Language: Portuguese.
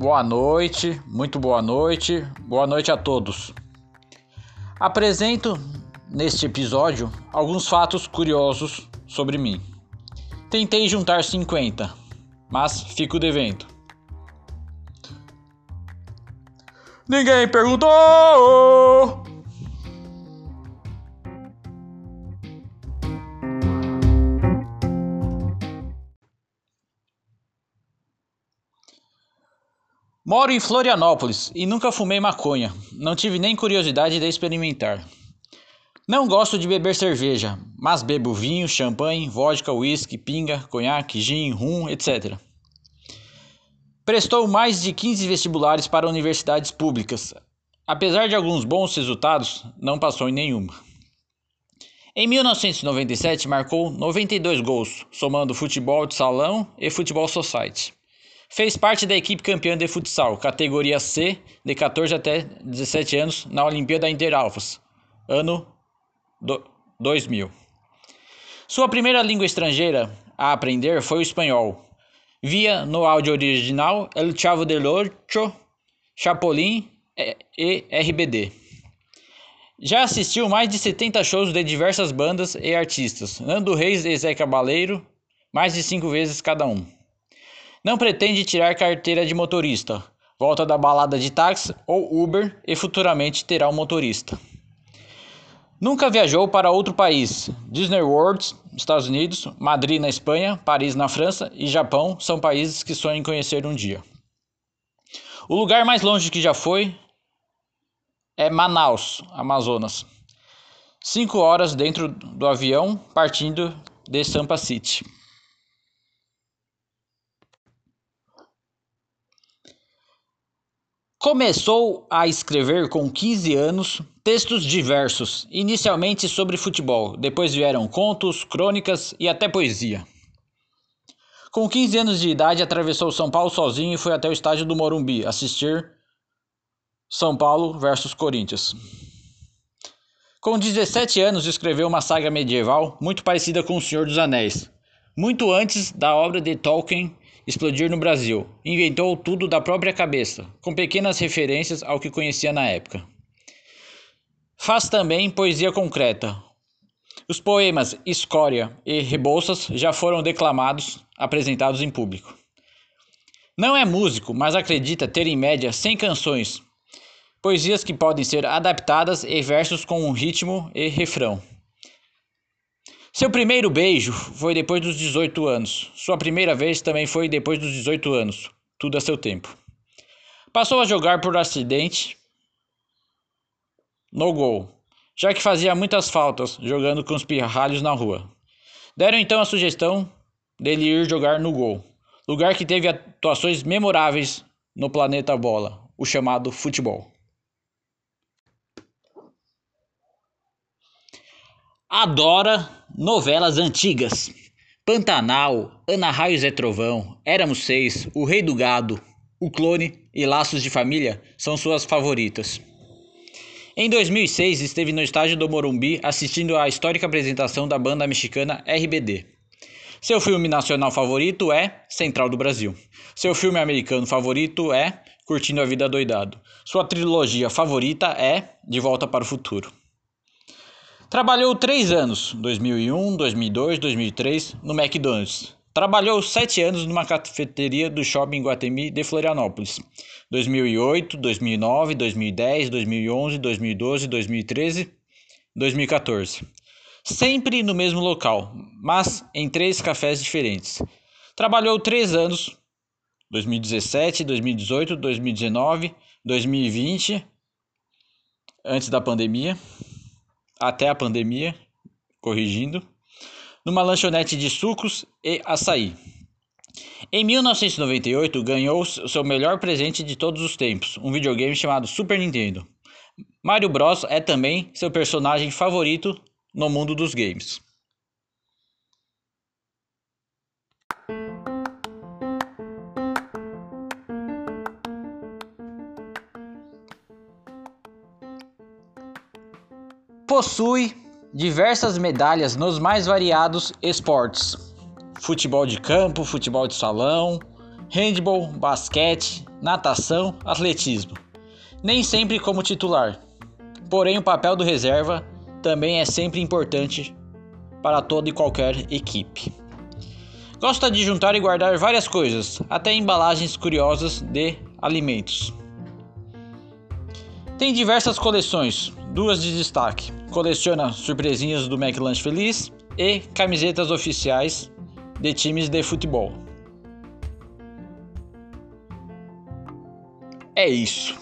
Boa noite, muito boa noite, boa noite a todos. Apresento neste episódio alguns fatos curiosos sobre mim. Tentei juntar 50, mas fico devendo. Ninguém perguntou! Moro em Florianópolis e nunca fumei maconha. Não tive nem curiosidade de experimentar. Não gosto de beber cerveja, mas bebo vinho, champanhe, vodka, whisky, pinga, conhaque, gin, rum, etc. Prestou mais de 15 vestibulares para universidades públicas. Apesar de alguns bons resultados, não passou em nenhuma. Em 1997 marcou 92 gols, somando futebol de salão e futebol society. Fez parte da equipe campeã de futsal, categoria C, de 14 até 17 anos, na Olimpíada Interalfas, ano do 2000. Sua primeira língua estrangeira a aprender foi o espanhol. Via no áudio original El Chavo del Ocho, Chapolin e RBD. Já assistiu mais de 70 shows de diversas bandas e artistas, Nando Reis e Zé Cabaleiro, mais de cinco vezes cada um. Não pretende tirar carteira de motorista. Volta da balada de táxi ou Uber e futuramente terá um motorista. Nunca viajou para outro país. Disney World, Estados Unidos, Madrid na Espanha, Paris na França e Japão são países que sonham em conhecer um dia. O lugar mais longe que já foi é Manaus, Amazonas. Cinco horas dentro do avião partindo de Sampa City. Começou a escrever com 15 anos textos diversos, inicialmente sobre futebol, depois vieram contos, crônicas e até poesia. Com 15 anos de idade, atravessou São Paulo sozinho e foi até o estádio do Morumbi assistir São Paulo versus Corinthians. Com 17 anos, escreveu uma saga medieval muito parecida com O Senhor dos Anéis, muito antes da obra de Tolkien explodir no Brasil. Inventou tudo da própria cabeça, com pequenas referências ao que conhecia na época. Faz também poesia concreta. Os poemas Escória e Rebouças já foram declamados, apresentados em público. Não é músico, mas acredita ter em média 100 canções, poesias que podem ser adaptadas e versos com um ritmo e refrão. Seu primeiro beijo foi depois dos 18 anos. Sua primeira vez também foi depois dos 18 anos. Tudo a seu tempo. Passou a jogar por acidente no gol, já que fazia muitas faltas jogando com os pirralhos na rua. Deram então a sugestão dele ir jogar no gol, lugar que teve atuações memoráveis no planeta bola, o chamado futebol. Adora Novelas antigas. Pantanal, Ana Raios é Trovão, Éramos Seis, O Rei do Gado, O Clone e Laços de Família são suas favoritas. Em 2006, esteve no estádio do Morumbi assistindo à histórica apresentação da banda mexicana RBD. Seu filme nacional favorito é Central do Brasil. Seu filme americano favorito é Curtindo a Vida Doidado. Sua trilogia favorita é De Volta para o Futuro. Trabalhou três anos, 2001, 2002, 2003, no McDonald's. Trabalhou sete anos numa cafeteria do Shopping Guatemi de Florianópolis. 2008, 2009, 2010, 2011, 2012, 2013, 2014. Sempre no mesmo local, mas em três cafés diferentes. Trabalhou três anos, 2017, 2018, 2019, 2020, antes da pandemia até a pandemia, corrigindo, numa lanchonete de sucos e açaí. Em 1998, ganhou seu melhor presente de todos os tempos, um videogame chamado Super Nintendo. Mario Bros é também seu personagem favorito no mundo dos games. Possui diversas medalhas nos mais variados esportes: futebol de campo, futebol de salão, handball, basquete, natação, atletismo. Nem sempre como titular. Porém, o papel do reserva também é sempre importante para toda e qualquer equipe. Gosta de juntar e guardar várias coisas, até embalagens curiosas de alimentos. Tem diversas coleções, duas de destaque. Coleciona surpresinhas do McLanche Feliz e camisetas oficiais de times de futebol. É isso.